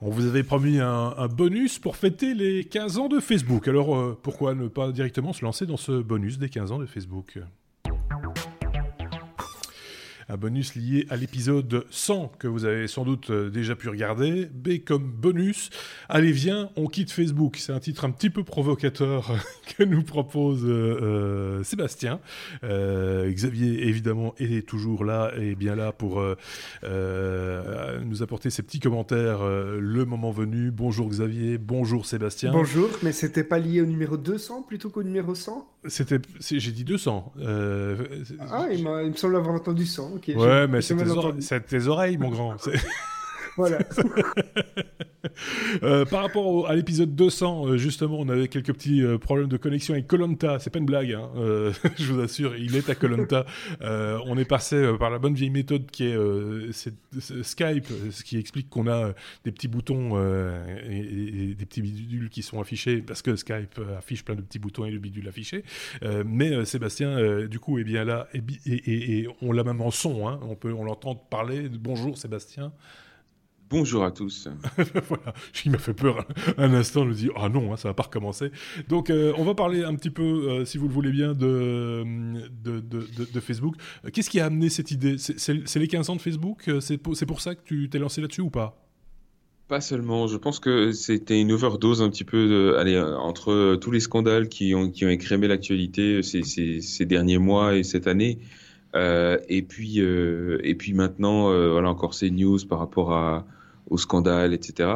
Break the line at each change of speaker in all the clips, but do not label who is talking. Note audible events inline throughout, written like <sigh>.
On vous avait promis un, bonus pour fêter les 15 ans de Facebook. Alors euh, pourquoi ne pas directement se lancer dans ce bonus des 15 ans de Facebook? Un bonus lié à l'épisode 100 que vous avez sans doute euh, déjà pu regarder. B comme bonus, allez viens, on quitte Facebook. C'est un titre un petit peu provocateur <laughs> que nous propose euh, euh, Sébastien. Xavier évidemment est toujours là et bien là pour nous apporter ses petits commentaires le moment venu. Bonjour Xavier, bonjour Sébastien.
Bonjour, mais c'était pas lié au numéro 200 plutôt qu'au numéro 100
C'était, j'ai dit 200.
ah, il, il me semble avoir entendu 100
ouais, mais c'est tes, oreilles, mon grand. <laughs> <laughs>
Voilà. <laughs>
Euh, par rapport à l'épisode 200, euh, justement, on avait quelques petits euh, problèmes de connexion avec Colanta. C'est pas une blague, hein. <laughs> je vous assure, il est à Colanta. on est passé par la bonne vieille méthode qui est, Skype, ce qui explique qu'on a des petits boutons et, des petits bidules qui sont affichés parce que Skype affiche plein de petits boutons et le bidule affiché. mais Sébastien, du coup, est bien là et, on l'a même en son. Hein. On on l'entend parler. Bonjour Sébastien.
Bonjour à tous. <laughs>
voilà, il m'a fait peur un instant, je me dis ah non, hein, ça va pas recommencer. Donc euh, on va parler un petit peu, euh, si vous le voulez bien, de, de, Facebook. Qu'est-ce qui a amené cette idée? C'est les 15 ans de Facebook? C'est pour, pour, ça que tu t'es lancé là-dessus ou pas?
Pas seulement, je pense que c'était une overdose un petit peu allez, entre tous les scandales qui ont, qui ont écrémé l'actualité ces, ces, derniers mois et cette année. Euh, et puis et puis maintenant voilà encore ces news par rapport à au scandale, etc.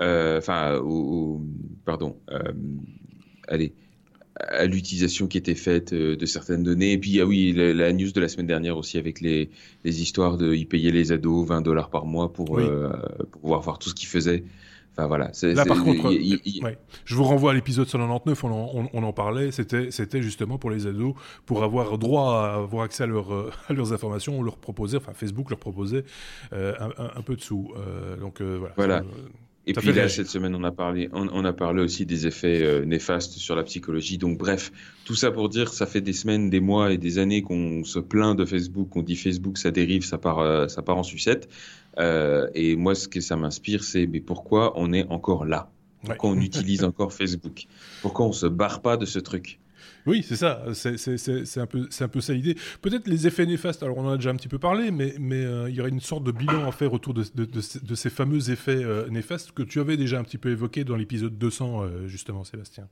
Euh, enfin, au, pardon, euh, allez, à l'utilisation qui était faite euh, de certaines données. Et puis, ah oui, la, news de la semaine dernière aussi avec les, les histoires de y payer les ados 20 dollars par mois pour, pour pouvoir voir tout ce qu'ils faisaient. Enfin voilà.
Là par contre, je vous renvoie à l'épisode 199, on en, parlait, c'était, c'était justement pour les ados, pour avoir droit à avoir accès à, leur, <laughs> à leurs informations, on leur proposait, enfin Facebook leur proposait euh, un, peu de sous. Euh, donc euh, voilà.
Voilà. Et puis là, cette semaine, on a parlé, on, a parlé aussi des effets néfastes sur la psychologie. Donc, bref, tout ça pour dire, ça fait des semaines, des mois et des années qu'on se plaint de Facebook, qu'on dit Facebook, ça dérive, ça part, ça part en sucette. Euh, et moi, ce que ça m'inspire, c'est mais pourquoi on est encore là? Pourquoi on utilise <laughs> encore Facebook? Pourquoi on se barre pas de ce truc?
Oui, c'est ça. C'est un, peu, un peu ça l'idée. Peut-être les effets néfastes, alors on en a déjà un petit peu parlé, mais, mais euh, il y aurait une sorte de bilan à faire autour de, de, de, ces fameux effets euh, néfastes que tu avais déjà un petit peu évoqué dans l'épisode 200, justement, Sébastien.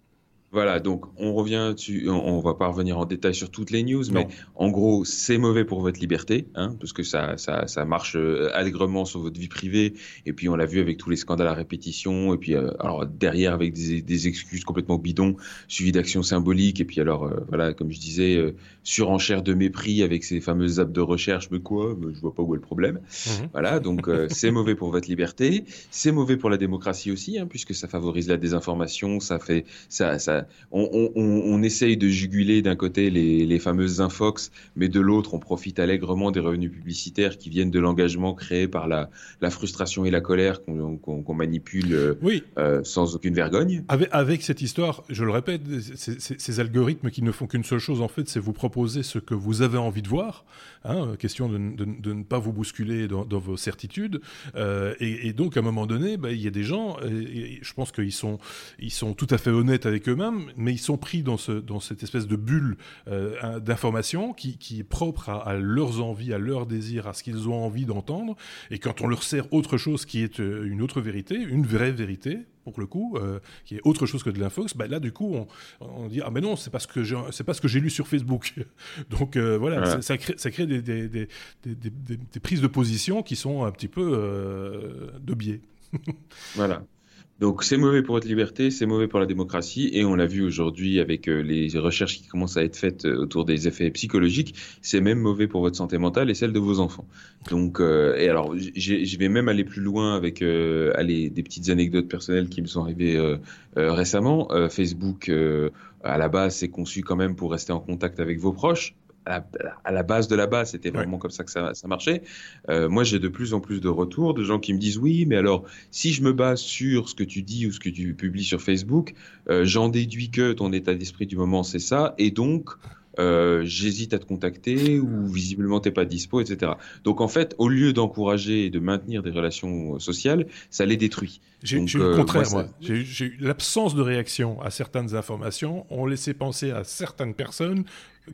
Voilà, donc on revient, tu, on, va pas revenir en détail sur toutes les news, mais en gros, c'est mauvais pour votre liberté, hein, parce que ça, ça, ça marche euh, allègrement sur votre vie privée, et puis on l'a vu avec tous les scandales à répétition, et puis euh, alors derrière avec des, des, excuses complètement bidons, suivi d'actions symboliques, et puis alors euh, voilà, comme je disais, surenchère de mépris avec ces fameuses apps de recherche, mais quoi, je vois pas où est le problème. Mhm. Voilà, donc <laughs> c'est mauvais pour votre liberté, c'est mauvais pour la démocratie aussi, hein, puisque ça favorise la désinformation, ça fait, ça, ça on, essaye de juguler d'un côté les, fameuses infox, mais de l'autre, on profite allègrement des revenus publicitaires qui viennent de l'engagement créé par la, frustration et la colère qu'on manipule euh, euh, sans aucune vergogne.
Avec, cette histoire, je le répète, ces algorithmes qui ne font qu'une seule chose, en fait, c'est vous proposer ce que vous avez envie de voir. Hein, question de, ne pas vous bousculer dans, vos certitudes. Euh, et, donc, à un moment donné, bah, il y a des gens, et, je pense qu'ils sont, ils sont tout à fait honnêtes avec eux-mêmes, mais ils sont pris dans, ce, dans cette espèce de bulle euh, d'information qui, qui, est propre à, leurs envies, à leurs désirs, à ce qu'ils ont envie d'entendre. Et quand on leur sert autre chose qui est euh, une autre vérité, une vraie vérité, pour le coup, euh, qui est autre chose que de l'infox, bah là du coup on, on, dit ah mais non c'est parce que c'est pas ce que j'ai lu sur Facebook. <laughs> Donc voilà, ça, crée, ça crée des, des, des, des, prises de position qui sont un petit peu de biais. <laughs>
voilà. Donc c'est mauvais pour votre liberté, c'est mauvais pour la démocratie, et on l'a vu aujourd'hui avec euh, les recherches qui commencent à être faites euh, autour des effets psychologiques, c'est même mauvais pour votre santé mentale et celle de vos enfants. Donc, euh, et alors, je vais même aller plus loin avec aller, des petites anecdotes personnelles qui me sont arrivées récemment. Facebook, à la base, c'est conçu quand même pour rester en contact avec vos proches, à la, base de la base, c'était vraiment comme ça que ça, marchait. Euh, moi, j'ai de plus en plus de retours de gens qui me disent oui, mais alors si je me base sur ce que tu dis ou ce que tu publies sur Facebook, euh, j'en déduis que ton état d'esprit du moment c'est ça, et donc euh, j'hésite à te contacter ou visiblement t'es pas dispo, etc. Donc en fait, au lieu d'encourager et de maintenir des relations sociales, ça les détruit.
J'ai eu le contraire, moi. J'ai eu l'absence de réaction à certaines informations ont laissé penser à certaines personnes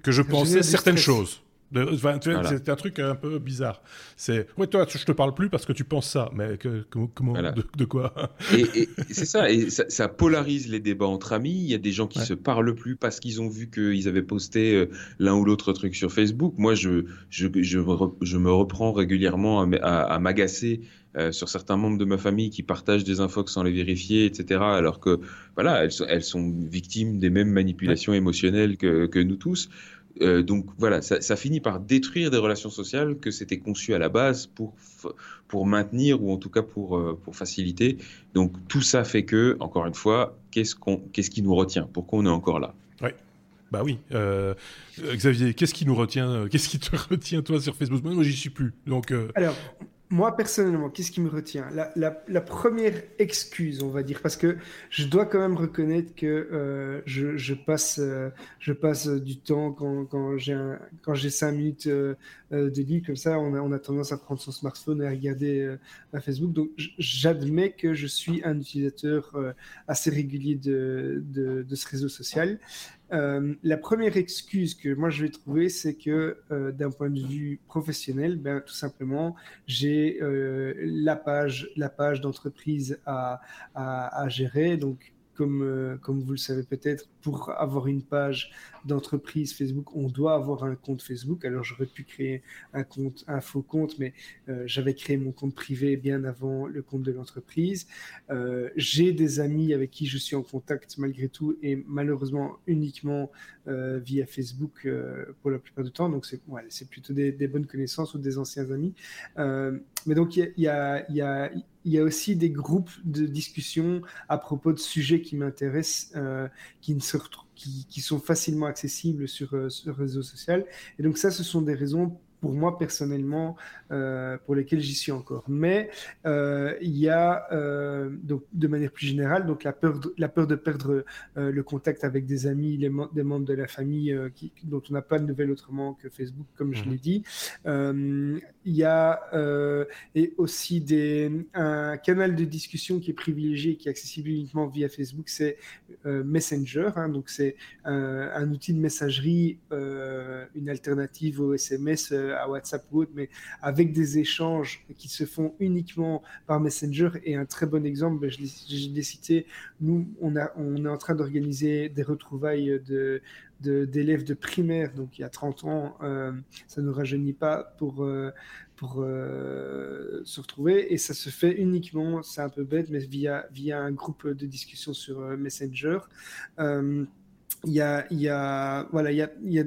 que je pensais certaines choses. C'est un truc un peu bizarre. C'est ouais toi je te parle plus parce que tu penses ça, mais que, comment de, quoi?
Et, c'est ça, et ça, polarise les débats entre amis. Il y a des gens qui se parlent plus parce qu'ils ont vu qu'ils avaient posté euh, l'un ou l'autre truc sur Facebook. Moi je je, je, me reprends régulièrement à, m'agacer euh, sur certains membres de ma famille qui partagent des infos sans les vérifier, etc. Alors que voilà, elles sont, elles sont victimes des mêmes manipulations émotionnelles que, que nous tous. Euh, donc voilà, ça, finit par détruire des relations sociales que c'était conçu à la base pour, pour maintenir ou en tout cas pour, euh, pour faciliter. Donc tout ça fait que, encore une fois, qu'est-ce qu'on qu'est-ce qui nous retient? Pourquoi on est encore là?
Oui. Bah oui. Euh, Xavier, qu'est-ce qui nous retient Qu'est-ce qui te <laughs> retient toi sur Facebook? Moi, j'y suis plus. Donc.
Alors, moi, personnellement, qu'est-ce qui me retient? La, première excuse, on va dire, parce que je dois quand même reconnaître que euh, je, passe, euh, je passe du temps quand, quand j'ai cinq minutes euh, de libre, comme ça, on a, on a, tendance à prendre son smartphone et à regarder Facebook. Donc, j'admets que je suis un utilisateur assez régulier de, ce réseau social. Euh, la première excuse que moi je vais trouver, c'est que euh, d'un point de vue professionnel, ben, tout simplement, j'ai euh, la page, la page d'entreprise à, à, à, gérer. Donc, comme, comme vous le savez peut-être, pour avoir une page d'entreprise Facebook, on doit avoir un compte Facebook. Alors j'aurais pu créer un faux compte, mais euh, j'avais créé mon compte privé bien avant le compte de l'entreprise. Euh, j'ai des amis avec qui je suis en contact malgré tout et malheureusement uniquement euh, via Facebook pour la plupart du temps. Donc c'est plutôt des, bonnes connaissances ou des anciens amis. mais donc il y a aussi des groupes de discussion à propos de sujets qui m'intéressent, se qui, sont facilement accessibles sur, euh, sur le réseau social. Et donc ça, ce sont des raisons pour moi personnellement, euh, pour lesquels j'y suis encore. Mais euh, il y a, euh, donc, de manière plus générale, donc la peur de, la peur de perdre le contact avec des amis, les des membres de la famille qui, dont on n'a pas de nouvelles autrement que Facebook, comme je mmh. l'ai dit. Il y a et aussi des, un canal de discussion qui est privilégié, qui est accessible uniquement via Facebook, c'est Messenger. Hein, donc c'est un, outil de messagerie, une alternative au SMS à WhatsApp ou mais avec des échanges qui se font uniquement par Messenger. Et un très bon exemple, ben, je l'ai cité, nous, on, est en train d'organiser des retrouvailles de d'élèves de, primaire, donc il y a 30 ans, euh, ça ne rajeunit pas pour, euh, pour euh, se retrouver. Et ça se fait uniquement, c'est un peu bête, mais via, via un groupe de discussion sur Messenger. Il y a, y a, voilà, il y a, y a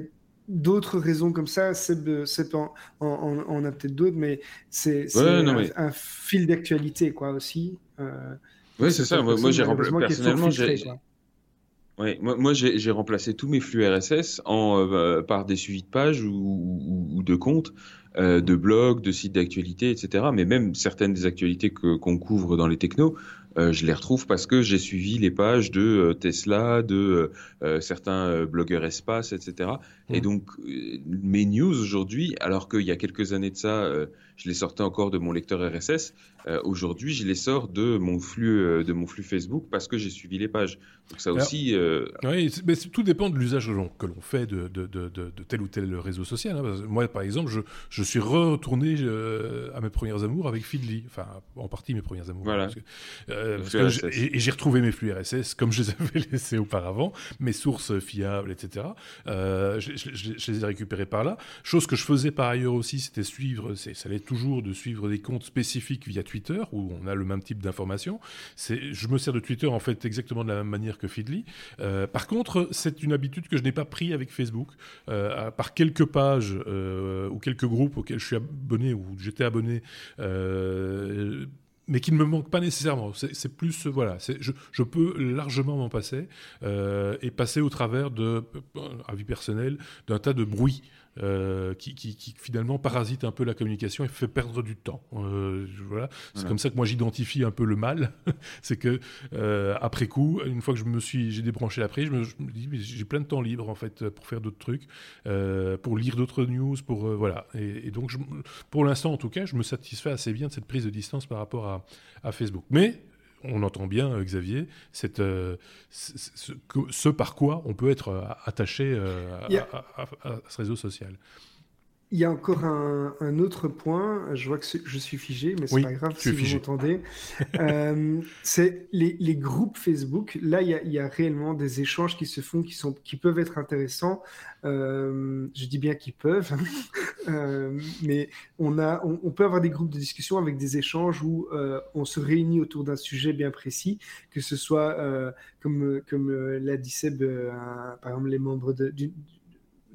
d'autres raisons comme ça, c'est en, on a peut-être d'autres, mais c'est un, fil d'actualité quoi aussi.
Euh, oui, c'est ça. Moi, j'ai personnellement, j'ai moi, j'ai remplacé tous mes flux RSS en, euh, par des suivis de pages ou, de comptes, euh, de blogs, de sites d'actualité, etc. Mais même certaines des actualités qu'on couvre dans les technos, euh, je les retrouve parce que j'ai suivi les pages de euh, Tesla, de euh, certains blogueurs espace, etc. Et mmh. donc, mes news aujourd'hui, alors qu'il y a quelques années de ça, je les sortais encore de mon lecteur RSS. Aujourd'hui, je les sors de mon flux, de mon flux Facebook parce que j'ai suivi les pages. Donc ça aussi.
Euh, oui, mais tout dépend de l'usage que l'on fait de, de, de, de, tel ou tel réseau social. Hein. Moi, par exemple, je, je suis retourné à mes premières amours avec Feedly, enfin en partie mes premières amours. Voilà. et, j'ai retrouvé mes flux RSS comme je les <laughs> avais laissés auparavant, mes sources fiables, etc. je, je, les ai récupérés par là. Chose que je faisais par ailleurs aussi, c'était suivre, ça allait toujours de suivre des comptes spécifiques via Twitter, où on a le même type d'informations. Je me sers de Twitter en fait exactement de la même manière que. Euh, par contre, c'est une habitude que je n'ai pas pris avec Facebook. Euh, par quelques pages euh, ou quelques groupes auxquels je suis abonné ou j'étais abonné mais qui ne me manque pas nécessairement. C'est plus, voilà, je, je, peux largement m'en passer et passer au travers de, à vie personnelle, d'un tas de bruit euh, qui, qui, finalement parasite un peu la communication et fait perdre du temps. Euh, voilà, c'est comme ça que moi j'identifie un peu le mal, <laughs> c'est que euh, après coup, une fois que je me suis, j'ai débranché la prise, je me, dis j'ai plein de temps libre en fait pour faire d'autres trucs, pour lire d'autres news, pour voilà. Et, donc pour l'instant en tout cas, je me satisfais assez bien de cette prise de distance par rapport à, à Facebook. Mais on entend bien, Xavier, cette, ce, par quoi on peut être attaché à, ce réseau social.
Il y a encore un, autre point, je vois que je suis figé, mais c'est pas grave si vous m'entendez. <laughs> Euh, c'est les, groupes Facebook. Là, il y, a, réellement des échanges qui se font, qui, sont, qui peuvent être intéressants. Euh, je dis bien qu'ils peuvent, <laughs> euh, mais on, a, on, peut avoir des groupes de discussion avec des échanges où on se réunit autour d'un sujet bien précis, que ce soit, comme, comme l'a dit Seb, par exemple, les membres de,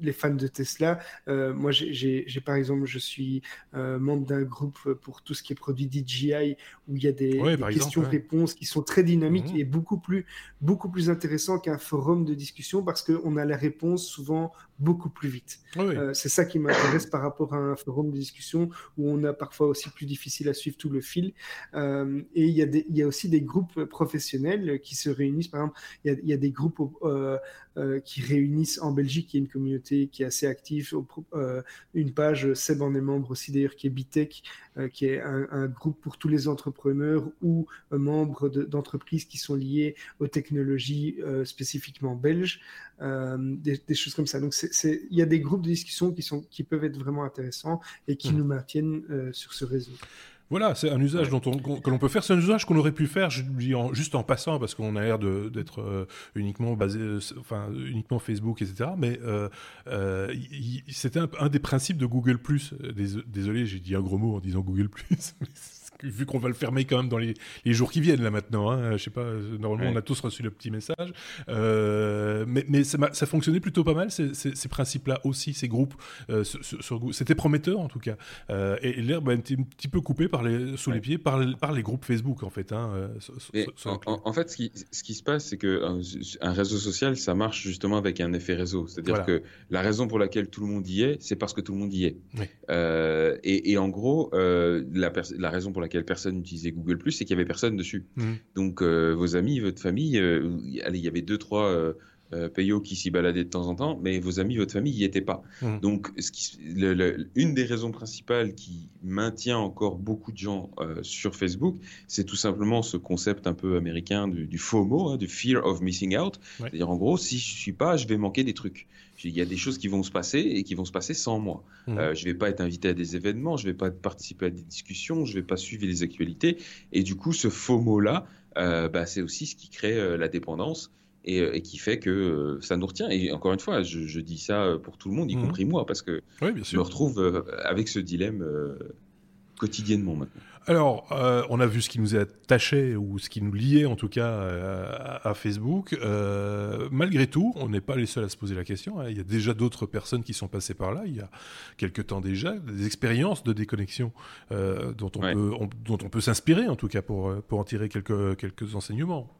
les fans de Tesla. Euh, moi, j'ai par exemple, je suis euh, membre d'un groupe pour tout ce qui est produit DJI où il y a des, questions-réponses qui sont très dynamiques mhm. et beaucoup plus, beaucoup plus intéressant qu'un forum de discussion parce qu'on a la réponse souvent beaucoup plus vite. Euh, c'est ça qui m'intéresse par rapport à un forum de discussion où on a parfois aussi plus difficile à suivre tout le fil. et il y, a il y a aussi des groupes professionnels qui se réunissent. Par exemple, il y a, il y a des groupes qui réunissent en Belgique, il y a une communauté qui est assez actif. Euh, une page, Seb en est membre aussi d'ailleurs, qui est Bitech, euh, qui est un, groupe pour tous les entrepreneurs ou euh, membres d'entreprises qui sont liées aux technologies spécifiquement belges, des, choses comme ça. Donc il y a des groupes de discussion qui, sont, qui peuvent être vraiment intéressants et qui mmh. nous maintiennent sur ce réseau.
Voilà, c'est un usage dont on, que l'on peut faire. C'est un usage qu'on aurait pu faire je dis juste en passant parce qu'on a l'air d'être euh, uniquement basé, euh, enfin uniquement Facebook, etc. Mais euh, euh c'était un, un, des principes de Google Désolé, j'ai dit un gros mot en disant Google <laughs> vu qu'on va le fermer quand même dans les, jours qui viennent là maintenant. Hein, je sais pas, normalement on a tous reçu le petit message, euh, mais, mais ça, ça, fonctionnait plutôt pas mal ces, ces, principes-là aussi, ces groupes. Euh, C'était prometteur en tout cas. Euh, et, l'herbe a été un petit peu coupée par les, sous les pieds par, par les groupes Facebook en fait. Hein,
euh, en, fait, ce qui, ce qui se passe, c'est que un, réseau social, ça marche justement avec un effet réseau. C'est-à-dire que la raison pour laquelle tout le monde y est, c'est parce que tout le monde y est. Euh, et, et, en gros, la, la raison pour laquelle laquelle personne n'utilisait Google c'est qu'il y avait personne dessus. Mmh. Donc euh, vos amis, votre famille, euh, allez, il y avait deux trois euh, euh payos qui s'y baladaient de temps en temps, mais vos amis, votre famille n'y étaient pas. Mmh. Donc ce qui, une des raisons principales qui maintient encore beaucoup de gens sur Facebook, c'est tout simplement ce concept un peu américain du, FOMO, hein, du fear of missing out. C'est-à-dire en gros, si je suis pas, je vais manquer des trucs. Il y a des choses qui vont se passer et qui vont se passer sans moi. Mmh. Euh, je ne vais pas être invité à des événements, je ne vais pas participer à des discussions, je ne vais pas suivre les actualités. Et du coup, ce faux mot-là, euh, bah, c'est aussi ce qui crée euh, la dépendance et, qui fait que ça nous retient. Et encore une fois, je, dis ça pour tout le monde, y mmh. compris moi, parce que je me retrouve avec ce dilemme quotidiennement maintenant.
Alors, euh, on a vu ce qui nous attaché ou ce qui nous liait en tout cas à, Facebook. Euh, malgré tout, on n'est pas les seuls à se poser la question. Hein. Il y a déjà d'autres personnes qui sont passées par là. Il y a quelque temps déjà des expériences de déconnexion euh, dont on peut dont on peut s'inspirer en tout cas pour pour en tirer quelques quelques enseignements.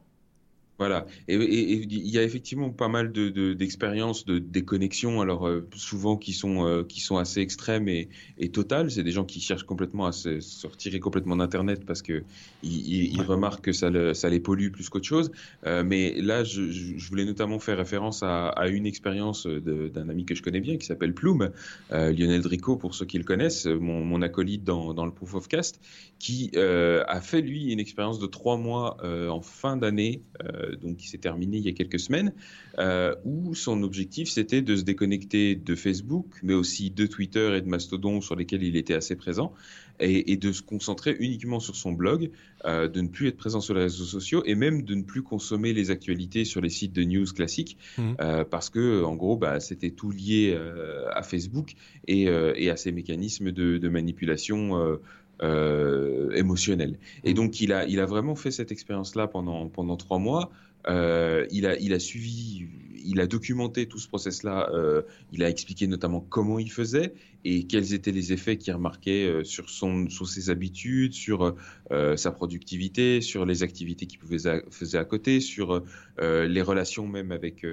Voilà. Et il y a effectivement pas mal d'expériences de, de, déconnexion, alors euh, souvent qui sont, euh, qui sont assez extrêmes et, et totales. C'est des gens qui cherchent complètement à se, retirer complètement d'Internet parce que ils, remarquent que ça, ça les pollue plus qu'autre chose. Euh, mais là, je, je, voulais notamment faire référence à, à une expérience d'un ami que je connais bien qui s'appelle Plume, Lionel Drico pour ceux qui le connaissent, mon, mon acolyte dans, dans, le Proof of Cast, qui a fait lui une expérience de trois mois en fin d'année donc qui s'est terminé il y a quelques semaines, euh, où son objectif c'était de se déconnecter de Facebook, mais aussi de Twitter et de Mastodon sur lesquels il était assez présent, et, de se concentrer uniquement sur son blog, euh, de ne plus être présent sur les réseaux sociaux et même de ne plus consommer les actualités sur les sites de news classiques, mmh. parce que en gros bah, c'était tout lié à Facebook et, à ces mécanismes de manipulation euh, émotionnel. Et mm. donc, il a, il a vraiment fait cette expérience-là pendant, pendant trois mois. Il, a, il a suivi il a documenté tout ce process-là. Euh, il a expliqué notamment comment il faisait et quels étaient les effets qu'il remarquait euh, sur, ses habitudes, sur euh, sa productivité, sur les activités qu'il faisait à côté, sur les relations même avec,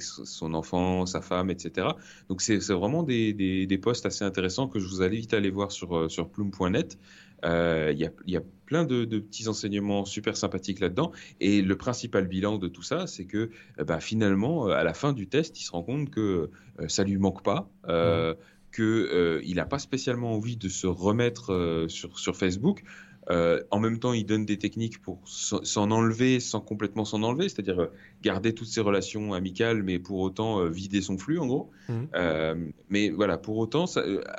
son enfant, sa femme, etc. Donc c'est vraiment des, des, posts assez intéressants que je vous invite à aller voir sur plume.net. Euh, il y, a, plein de, petits enseignements super sympathiques là-dedans. Et le principal bilan de tout ça, c'est que euh, bah, finalement, euh, à la fin du test, il se rend compte que ça lui manque pas. Mmh. qu'il n'a pas spécialement envie de se remettre sur, sur Facebook. en même temps, il donne des techniques pour s'en enlever sans complètement s'en enlever, c'est-à-dire garder toutes ses relations amicales, mais pour autant vider son flux, en gros. Mmh. mais voilà, pour autant,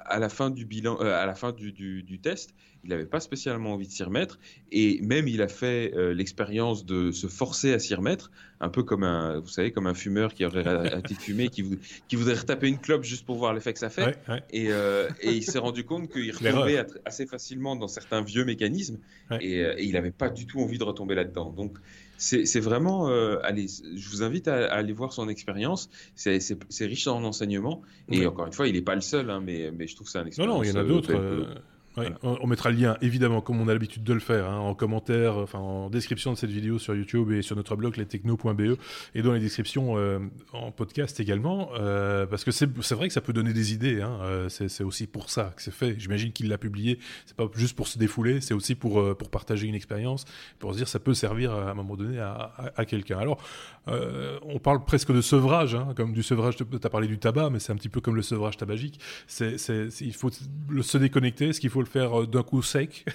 à la fin du bilan, à la fin du, du test, il n'avait pas spécialement envie de s'y remettre, et même il a fait euh, l'expérience de se forcer à s'y remettre, un peu comme un, vous savez, comme un fumeur qui aurait <laughs> arrêté de fumer, qui, qui voudrait retaper une clope juste pour voir l'effet que ça fait, euh, Et, il s'est rendu compte qu'il <laughs> retombait assez facilement dans certains vieux mécanismes, euh, et, il n'avait pas du tout envie de retomber là-dedans. Donc c'est vraiment, allez, je vous invite à, aller voir son expérience. C'est riche en enseignements. Et encore une fois, il n'est pas le seul, hein, mais, mais je trouve que c'est un expérience.
Non, non, il y en a d'autres. On, mettra le lien, évidemment, comme on a l'habitude de le faire, hein, en commentaire, enfin en description de cette vidéo sur YouTube et sur notre blog lestechno.be et dans les descriptions euh, en podcast également, euh, parce que c'est vrai que ça peut donner des idées. Hein, euh, c'est aussi pour ça que c'est fait. J'imagine qu'il l'a publié. C'est pas juste pour se défouler, c'est aussi pour partager une expérience, pour se dire ça peut servir à, un moment donné à, quelqu'un. Alors, on parle presque de sevrage, hein, comme du sevrage. Tu as parlé du tabac, mais c'est un petit peu comme le sevrage tabagique. Il faut se déconnecter. Ce qu'il faut le faire euh, d'un coup sec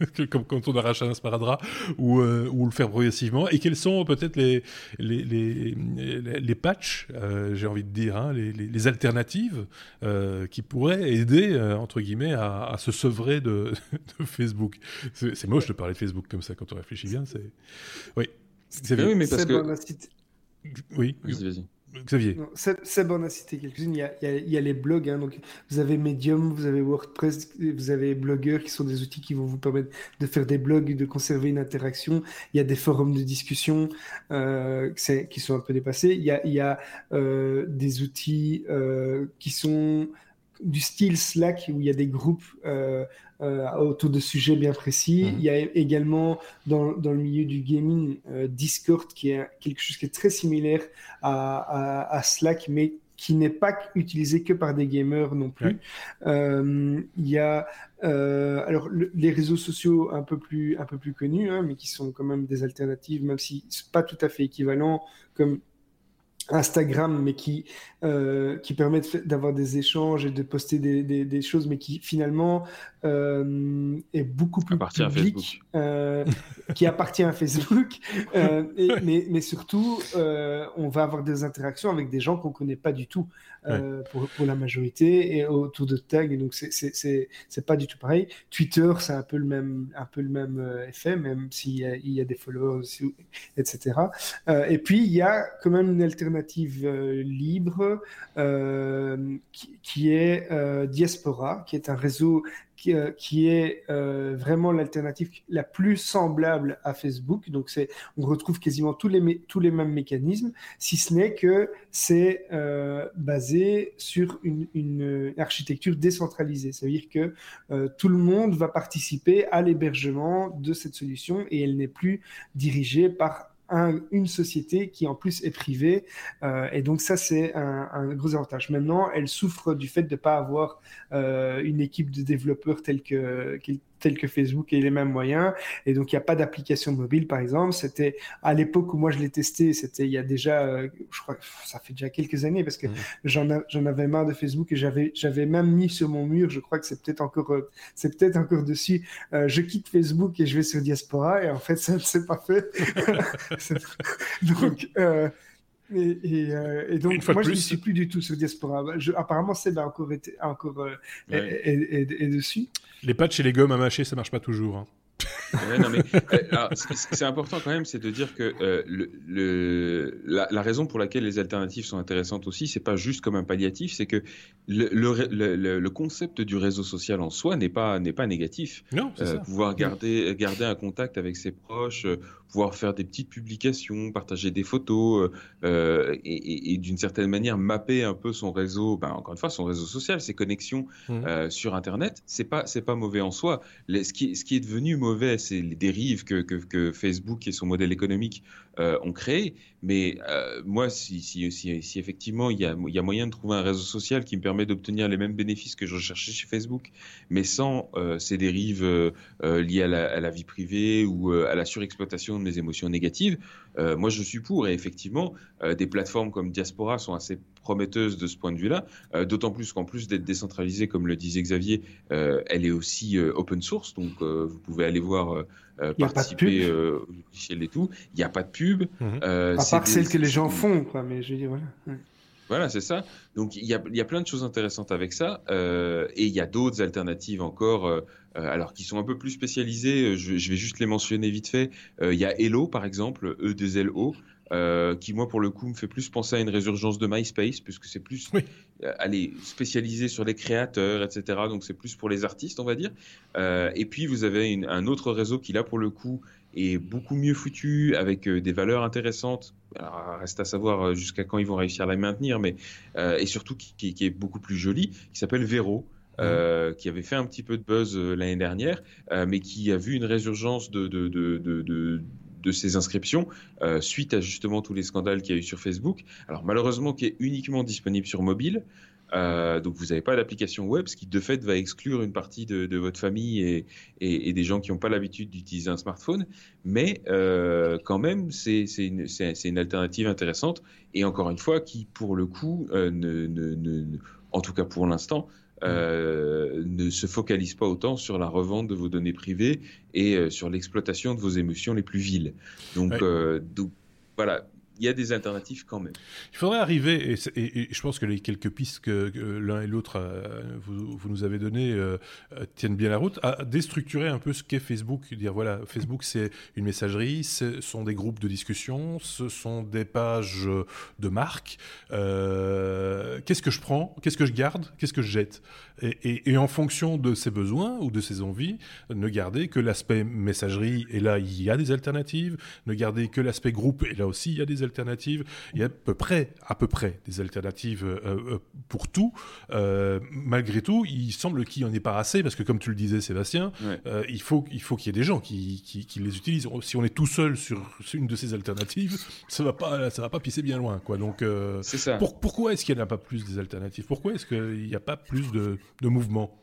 <laughs> comme quand on arrache un sparadrap, ou, euh, ou le faire progressivement Et quels sont peut-être les, les, les, les, patchs, euh, j'ai envie de dire, hein, les, les, alternatives qui pourraient aider, entre guillemets, à, à se sevrer de, <laughs> de Facebook C'est moche de parler de Facebook comme ça quand on réfléchit bien. Oui.
Oui, mais parce que...
Oui,
vas-y, vas-y.
Xavier.
C'est bon à citer quelques-unes. Il, y a les blogs. Hein, donc vous avez Medium, vous avez WordPress, vous avez Blogger qui sont des outils qui vont vous permettre de faire des blogs, de conserver une interaction. Il y a des forums de discussion euh, qui sont un peu dépassés. Il y a, il y a euh, des outils euh, qui sont du style Slack où il y a des groupes euh, euh, autour de sujets bien précis. Mhm. Il y a également dans, dans, le milieu du gaming euh, Discord qui est quelque chose qui est très similaire à, à, Slack mais qui n'est pas utilisé que par des gamers non plus. il y a alors les réseaux sociaux un peu plus un peu plus connus, hein, mais qui sont quand même des alternatives, même si c'est pas tout à fait équivalent, comme Instagram, mais qui, euh, qui permettent d'avoir des échanges et de poster des, des, choses, mais qui finalement euh, est beaucoup plus public, euh, qui appartient à Facebook. Euh, mais, mais, surtout, on va avoir des interactions avec des gens qu'on ne connaît pas du tout pour, pour, la majorité et autour de tags. donc, c'est pas du tout pareil. Twitter, c'est un peu le même, un peu le même effet, même s'il y, y, a des followers, etc. et puis, il y a quand même une alternative libre qui, qui, est Diaspora, qui est un réseau qui, euh, est euh, vraiment l'alternative la plus semblable à Facebook. Donc, c'est, on retrouve quasiment tous les, tous les mêmes mécanismes, si ce n'est que c'est euh, basé sur une, architecture décentralisée. Ça veut dire que tout le monde va participer à l'hébergement de cette solution et elle n'est plus dirigée par une société qui en plus est privée. Euh, et donc ça, c'est un, gros avantage. Maintenant, elle souffre du fait de ne pas avoir euh, une équipe de développeurs telle que, tels que Facebook et les mêmes moyens. Et donc, il n'y a pas d'application mobile, par exemple. C'était à l'époque où moi je l'ai testé, c'était il y a déjà, euh, je crois, ça fait déjà quelques années parce que mmh. j'en avais marre de Facebook et j'avais même mis sur mon mur, je crois que c'est peut-être encore, euh, c'est peut-être encore dessus. Euh, je quitte Facebook et je vais sur Diaspora et en fait, ça ne s'est pas fait. <laughs> <laughs> donc, et, donc, moi, je ne suis plus du tout sur Diaspora. apparemment, Seb a encore été encore, dessus.
Les patchs et les gommes à mâcher, ça marche pas toujours. Hein.
Euh, c'est important quand même, c'est de dire que euh, le, la, raison pour laquelle les alternatives sont intéressantes aussi, c'est pas juste comme un palliatif, c'est que le, le, concept du réseau social en soi n'est pas n'est pas négatif.
Non, euh, ça.
Pouvoir garder garder un contact avec ses proches, pouvoir faire des petites publications, partager des photos et, et, d'une certaine manière mapper un peu son réseau, ben, encore une fois son réseau social, ses connexions mmh. sur Internet, c'est pas c'est pas mauvais en soi. ce qui ce qui est devenu mauvais c'est les dérives que, Facebook et son modèle économique euh, ont créées. Mais euh, moi, si, effectivement il y, a, il y, a, moyen de trouver un réseau social qui me permet d'obtenir les mêmes bénéfices que je recherchais chez Facebook, mais sans euh, ces dérives liées à la, à la, vie privée ou à la surexploitation de mes émotions négatives, moi je suis pour. Et effectivement, des plateformes comme Diaspora sont assez prometteuse de ce point de vue-là, euh, d'autant plus qu'en plus d'être décentralisée, comme le disait Xavier, euh, elle est aussi euh, open source, donc vous pouvez aller voir participer au logiciel et tout. Il n'y a pas de pub.
Mhm. à part celle que les gens font, quoi, mais je veux dire, voilà.
Voilà, c'est ça. Donc il y, a, y, a, plein de choses intéressantes avec ça, et il y a d'autres alternatives encore, alors qui sont un peu plus spécialisées. Je, je, vais juste les mentionner vite fait. Il y a Hello par exemple, E2LO, euh, qui moi pour le coup me fait plus penser à une résurgence de MySpace puisque c'est plus euh, allez spécialisé sur les créateurs etc donc c'est plus pour les artistes on va dire. Euh, et puis vous avez une, un autre réseau qui là pour le coup est beaucoup mieux foutu avec euh, des valeurs intéressantes. Alors, reste à savoir jusqu'à quand ils vont réussir à la maintenir mais et surtout qui, qui, est beaucoup plus joli qui s'appelle Vero euh, qui avait fait un petit peu de buzz l'année dernière, euh, mais qui a vu une résurgence de, de, de, de de ces inscriptions euh, suite à justement tous les scandales qu'il y a eu sur Facebook. Alors malheureusement, qui est uniquement disponible sur mobile. Euh, donc vous n'avez pas d'application web, ce qui de fait va exclure une partie de, votre famille et, des gens qui n'ont pas l'habitude d'utiliser un smartphone. Mais euh, quand même, c'est une, une, alternative intéressante et encore une fois qui, pour le coup, en tout cas pour l'instant, euh, ne se focalise pas autant sur la revente de vos données privées et euh, sur l'exploitation de vos émotions les plus viles. Donc, euh, donc voilà, il y a des alternatives quand même.
Il faudrait arriver, et, je pense que les quelques pistes que, l'un et l'autre euh, vous, nous avez données euh, euh, tiennent bien la route, à déstructurer un peu ce qu'est Facebook. Dire voilà, Facebook c'est une messagerie, ce sont des groupes de discussion, ce sont des pages de marque. qu'est-ce que je prends Qu'est-ce que je garde Qu'est-ce que je jette? Et, en fonction de ses besoins ou de ses envies, ne garder que l'aspect messagerie, et là il y a des alternatives, ne garder que l'aspect groupe, et là aussi il y a des alternatives alternatives. Il y a à peu près, à peu près des alternatives euh, euh, pour tout. Euh, malgré tout, il semble qu'il n'y en ait pas assez parce que, comme tu le disais, Sébastien, il faut il faut qu'il y ait des gens qui, qui, les utilisent. Si on est tout seul sur une de ces alternatives, ça va pas ça va pas pisser bien loin, quoi. Donc,
ça.
pourquoi est-ce qu'il n'y en a pas plus des alternatives? Pourquoi est-ce qu'il n'y a pas plus de, de mouvements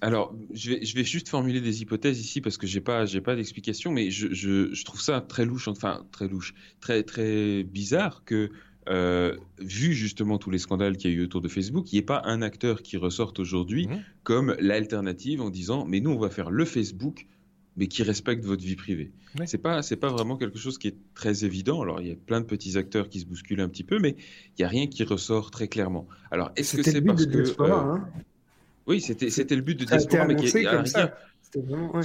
alors, je vais, je vais, juste formuler des hypothèses ici parce que j'ai pas, j'ai pas d'explication, mais je, je, je, trouve ça très louche, enfin très louche, très très bizarre que, euh, vu justement tous les scandales qu'il y a eu autour de Facebook, il n'y ait pas un acteur qui ressorte aujourd'hui mmh. comme l'alternative en disant, mais nous on va faire le Facebook, mais qui respecte votre vie privée. C'est pas, c'est pas vraiment quelque chose qui est très évident. Alors il y a plein de petits acteurs qui se bousculent un petit peu, mais il y a rien qui ressort très clairement. Alors est-ce que c'est parce que euh, hein oui, c'était c'était le but de Diaspora, mais qui a rien. Vraiment,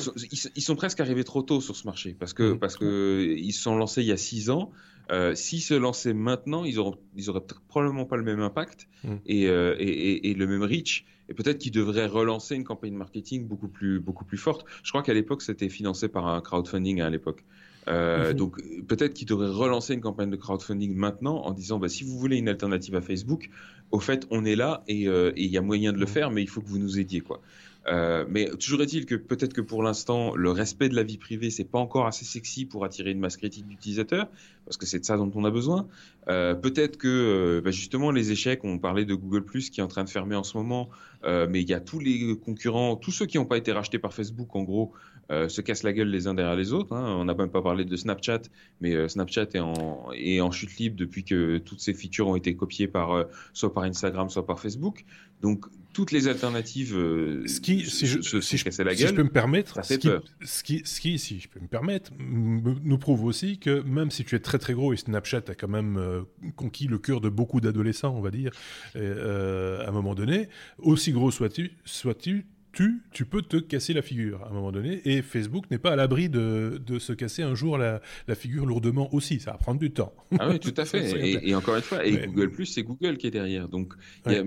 ils, sont presque arrivés trop tôt sur ce marché parce que parce que ils se sont lancés il y a six ans. Euh, S'ils se lançaient maintenant, ils auront ils auraient probablement pas le même impact mm. et, euh, et, et, et, le même reach. Et peut-être qu'ils devraient relancer une campagne marketing beaucoup plus beaucoup plus forte. Je crois qu'à l'époque c'était financé par un crowdfunding à l'époque. Euh, mhm. Donc peut-être qu'ils devraient relancer une campagne de crowdfunding maintenant en disant bah, si vous voulez une alternative à Facebook, au fait on est là et euh, il y a moyen de le mhm. faire, mais il faut que vous nous aidiez quoi. Euh, mais toujours est-il que peut-être que pour l'instant, le respect de la vie privée, c'est pas encore assez sexy pour attirer une masse critique d'utilisateurs, parce que c'est de ça dont on a besoin. Euh, peut-être que euh, bah justement les échecs, on parlait de Google Plus qui est en train de fermer en ce moment, euh, mais il y a tous les concurrents, tous ceux qui n'ont pas été rachetés par Facebook, en gros, euh, se cassent la gueule les uns derrière les autres. Hein. On n'a même pas parlé de Snapchat, mais euh, Snapchat est en, est en chute libre depuis que toutes ces features ont été copiées par soit par Instagram, soit par Facebook. Donc toutes les alternatives
ce qui, si je,
se,
si
je, la gueule,
je peux me permettre, ce qui, ce, qui, ce qui, si je peux me permettre, nous prouve aussi que même si tu es très très gros et Snapchat a quand même conquis le cœur de beaucoup d'adolescents, on va dire, à un moment donné, aussi gros sois-tu, sois-tu, tu, tu peux te casser la figure à un moment donné. Et Facebook n'est pas à l'abri de, de, se casser un jour la, la, figure lourdement aussi. Ça va prendre du temps.
Ah oui, tout à fait. <laughs> et, et, encore une fois, et Google Plus, c'est Google qui est derrière. Donc, y a,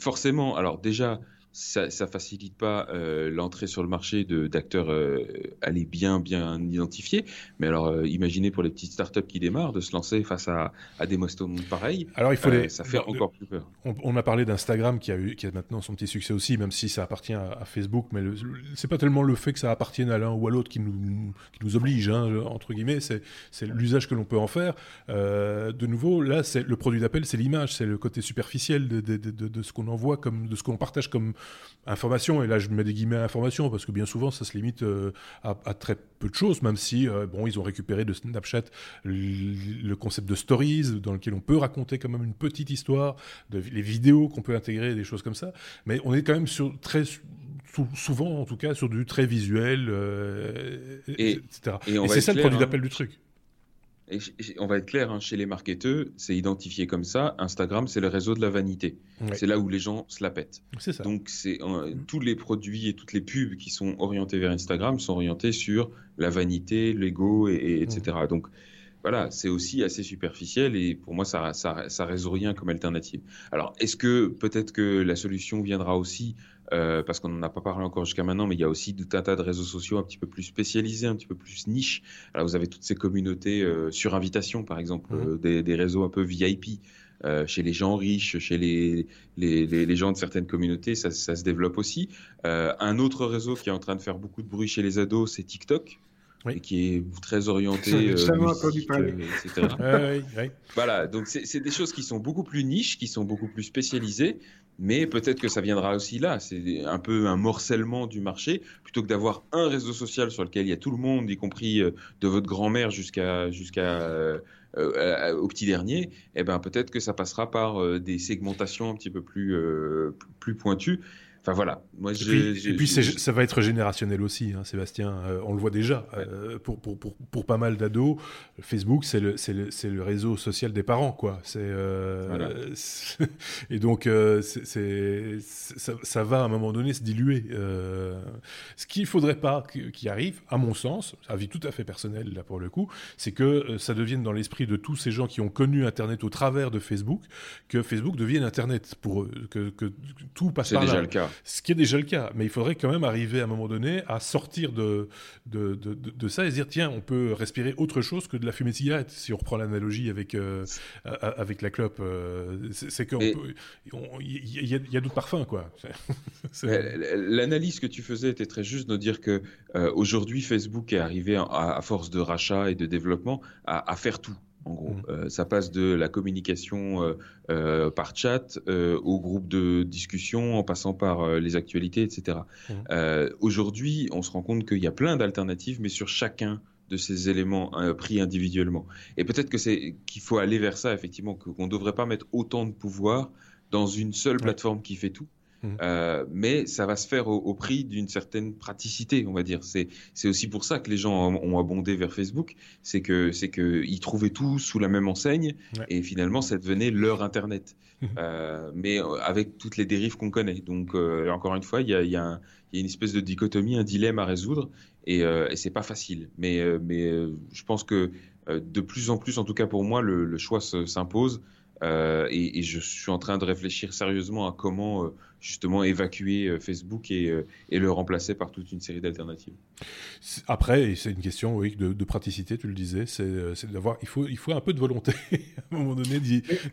forcément, alors déjà, ça, ne facilite pas euh, l'entrée sur le marché d'acteurs euh, aller bien bien identifiés. Mais alors, euh, imaginez pour les petites startups qui démarrent de se lancer face à, à des monde pareils. Alors il faut les... ça fait encore plus peur.
On, a parlé d'Instagram qui a eu qui a maintenant son petit succès aussi, même si ça appartient à, Facebook. Mais c'est pas tellement le fait que ça appartienne à l'un ou à l'autre qui nous qui nous oblige hein, entre guillemets. C'est c'est l'usage que l'on peut en faire. de nouveau, là, c'est le produit d'appel, c'est l'image, c'est le côté superficiel de, de, de, de ce qu'on envoie comme de ce qu'on partage comme information, et là je mets des guillemets à information parce que bien souvent ça se limite euh, à, très peu de choses, même si euh, bon ils ont récupéré de Snapchat le, concept de stories dans lequel on peut raconter quand même une petite histoire, de, les vidéos qu'on peut intégrer, des choses comme ça, mais on est quand même sur très souvent en tout cas sur du très visuel, euh, etc. Et, et c'est ça le produit hein. d'appel du truc
on va être clair, hein, chez les marketeurs, c'est identifié comme ça. Instagram, c'est le réseau de la vanité. C'est là où les gens se la pètent. Ça. Donc, c'est mm. tous les produits et toutes les pubs qui sont orientés vers Instagram sont orientés sur la vanité, l'ego, et, etc. Mm. Donc, voilà, c'est aussi assez superficiel et pour moi, ça, ça, ça résout rien comme alternative. Alors, est-ce que peut-être que la solution viendra aussi euh, parce qu'on n'en a pas parlé encore jusqu'à maintenant, mais il y a aussi tout un tas de réseaux sociaux un petit peu plus spécialisés, un petit peu plus niche. Alors vous avez toutes ces communautés euh, sur invitation, par exemple, mhm. euh, des, réseaux un peu VIP. chez les gens riches, chez les, les, gens de certaines communautés, ça, se développe aussi. un autre réseau qui est en train de faire beaucoup de bruit chez les ados, c'est TikTok. Et qui est très orienté, musique, etc. <laughs> Voilà, donc c'est des choses qui sont beaucoup plus niches, qui sont beaucoup plus spécialisées, mais peut-être que ça viendra aussi là. C'est un peu un morcellement du marché, plutôt que d'avoir un réseau social sur lequel il y a tout le monde, y compris euh, de votre grand-mère jusqu'à jusqu'à euh, euh, au petit dernier. Eh ben peut-être que ça passera par des segmentations un petit peu plus plus pointues. Enfin voilà.
Moi, et puis, ça va être générationnel aussi, hein, Sébastien. Euh, on le voit déjà. Euh, pour, pour, pour, pour, pas mal d'ados, Facebook, c'est le, le, le, réseau social des parents. quoi. C'est euh, <laughs> et donc, c'est ça, ça, va à un moment donné se diluer. ce qu'il ne faudrait pas qu'il arrive, à mon sens, avis tout à fait personnel là pour le coup, c'est que ça devienne dans l'esprit de tous ces gens qui ont connu Internet au travers de Facebook, que Facebook devienne Internet pour eux, que, que tout passe par là. C'est déjà le cas ce qui est déjà le cas. Mais il faudrait quand même arriver à un moment donné à sortir de, de, de, ça et se dire tiens, on peut respirer autre chose que de la fumée de cigarette, si on reprend l'analogie avec, euh, avec la clope. Euh, c'est qu'il y, y, a, d'autres parfums, quoi. <laughs>
L'analyse que tu faisais était très juste de dire que euh, aujourd'hui, Facebook est arrivé à, force de rachat et de développement à, à faire tout. En gros, mmh. euh, ça passe de la communication euh, euh, par chat au groupe de discussion, en passant par les actualités, etc. Mmh. Aujourd'hui, on se rend compte qu'il y a plein d'alternatives, mais sur chacun de ces éléments pris individuellement. Et peut-être que c'est qu'il faut aller vers ça, effectivement, qu'on ne devrait pas mettre autant de pouvoir dans une seule plateforme qui fait tout. Mmh. Euh, mais ça va se faire au, prix d'une certaine praticité, on va dire. C'est aussi pour ça que les gens ont abondé vers Facebook, c'est que c'est qu'ils trouvaient tout sous la même enseigne et finalement ça devenait leur internet, mmh. euh, mais euh, avec toutes les dérives qu'on connaît. Donc encore une fois, il y a, y a, une espèce de dichotomie, un dilemme à résoudre et, et c'est pas facile. Mais mais je pense que de plus en plus, en tout cas pour moi, le, le choix s'impose. Euh, et, je suis en train de réfléchir sérieusement à comment euh, justement évacuer euh, Facebook et, le remplacer par toute une série d'alternatives.
Après, c'est une question oui, de, praticité, tu le disais, c'est d'avoir, il faut, il faut un peu de volonté <laughs> à un moment donné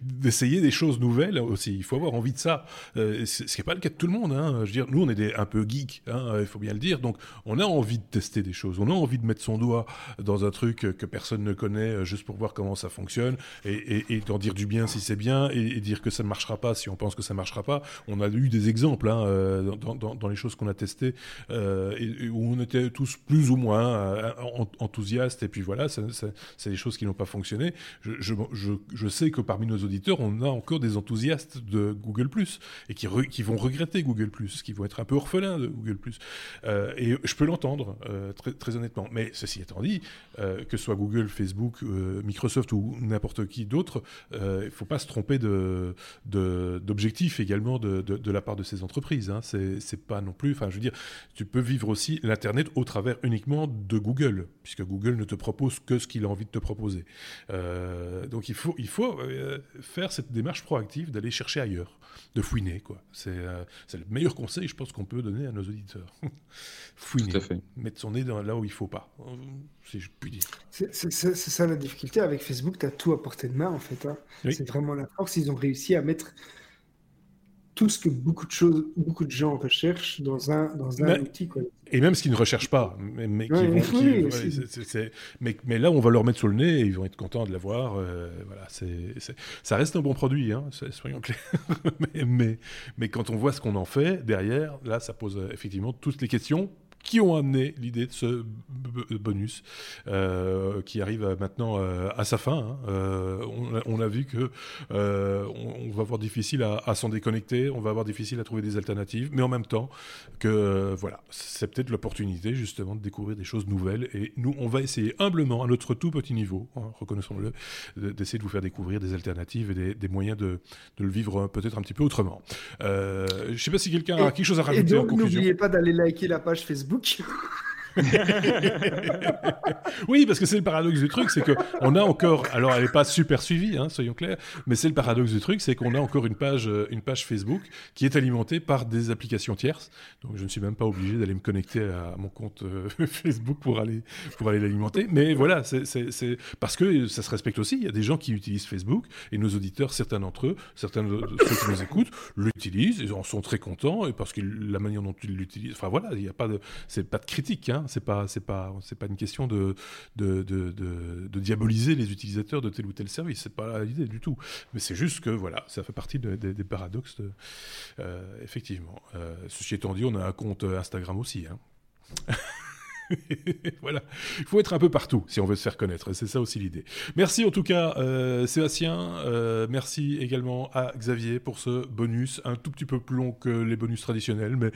d'essayer des choses nouvelles aussi. Il faut avoir envie de ça, ce n'est pas le cas de tout le monde. Hein. Je veux dire, nous, on est un peu geeks, hein, il faut bien le dire, donc on a envie de tester des choses, on a envie de mettre son doigt dans un truc que personne ne connaît, juste pour voir comment ça fonctionne et d'en dire du bien si c'est bien et, dire que ça ne marchera pas si on pense que ça ne marchera pas. On a eu des exemples hein, euh, dans, les choses qu'on a testées euh, et, où on était tous plus ou moins euh, enthousiastes et puis voilà, c'est des choses qui n'ont pas fonctionné. Je, sais que parmi nos auditeurs, on a encore des enthousiastes de Google Plus et qui, vont regretter Google Plus, qui vont être un peu orphelins de Google Plus. et je peux l'entendre très, très, honnêtement. Mais ceci étant dit, que ce soit Google, Facebook, Microsoft ou n'importe qui d'autre, il ne faut pas se tromper de d'objectif également de, de, de, la part de ces entreprises. Hein. C'est pas non plus. Enfin, je veux dire, tu peux vivre aussi l'internet au travers uniquement de Google, puisque Google ne te propose que ce qu'il a envie de te proposer. Euh, donc il faut, il faut euh, faire cette démarche proactive d'aller chercher ailleurs, de fouiner quoi. C'est le meilleur conseil, je pense, qu'on peut donner à nos auditeurs. <laughs> fouiner, mettre son nez dans, là où il faut pas, si je puis dire.
C'est ça la difficulté avec Facebook. Tu as tout à portée de main en fait. Hein. C'est vraiment la force. Ils ont réussi à mettre tout ce que beaucoup de choses, beaucoup de gens recherchent dans un, dans un outil. Quoi.
Et même ce qu'ils ne recherchent pas, mais, mais, mais, là, on va leur mettre sur le nez et ils vont être contents de l'avoir. Euh, voilà, c'est, ça reste un bon produit, hein, soyons clairs. <laughs> mais, mais, quand on voit ce qu'on en fait derrière, là, ça pose euh, effectivement toutes les questions qui ont amené l'idée de ce bonus euh, qui arrive maintenant euh, à sa fin. Hein. Euh, on, a, vu que on, va avoir difficile à, s'en déconnecter, on va avoir difficile à trouver des alternatives, mais en même temps que voilà, c'est peut-être l'opportunité justement de découvrir des choses nouvelles. Et nous, on va essayer humblement, à notre tout petit niveau, hein, reconnaissons-le, d'essayer de vous faire découvrir des alternatives et des, moyens de, le vivre peut-être un petit peu autrement. je ne sais pas si quelqu'un a quelque chose à rajouter
et
donc,
N'oubliez pas d'aller liker la page Facebook book <laughs>
oui, parce que c'est le paradoxe du truc, c'est que on a encore, alors elle n'est pas super suivie, hein, soyons clairs, mais c'est le paradoxe du truc, c'est qu'on a encore une page, euh, une page Facebook qui est alimentée par des applications tierces. Donc je ne suis même pas obligé d'aller me connecter à mon compte euh, <laughs> Facebook pour aller pour aller l'alimenter. Mais voilà, c'est parce que ça se respecte aussi. Il y a des gens qui utilisent Facebook et nos auditeurs, certains d'entre eux, certains de ceux qui nous écoutent, l'utilisent, ils en sont très contents et parce que la manière dont ils l'utilisent, enfin voilà, il n'y a pas de c'est pas de critique, hein. C'est pas, c'est pas, c'est pas une question de, diaboliser les utilisateurs de tel ou tel service, c'est pas l'idée du tout. Mais c'est juste que voilà, ça fait partie des paradoxes, euh, effectivement. Euh, ceci étant dit, on a un compte Instagram aussi. Hein. <laughs> voilà, il faut être un peu partout si on veut se faire connaître, c'est ça aussi l'idée. Merci en tout cas euh, Sébastien, merci également à Xavier pour ce bonus, un tout petit peu plus long que les bonus traditionnels, mais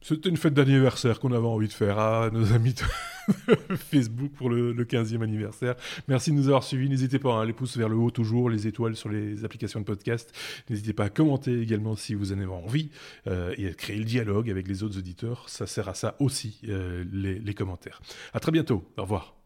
c'était une fête d'anniversaire qu'on avait envie de faire à nos <laughs> amis de Facebook pour le, 15e anniversaire. Merci de nous avoir suivis. N'hésitez pas, à hein, les pouces vers le haut toujours, les étoiles sur les applications de podcast. N'hésitez pas à commenter également si vous en avez envie euh, et à créer le dialogue avec les autres auditeurs. Ça sert à ça aussi, euh, les, les commentaires. À très bientôt. Au revoir.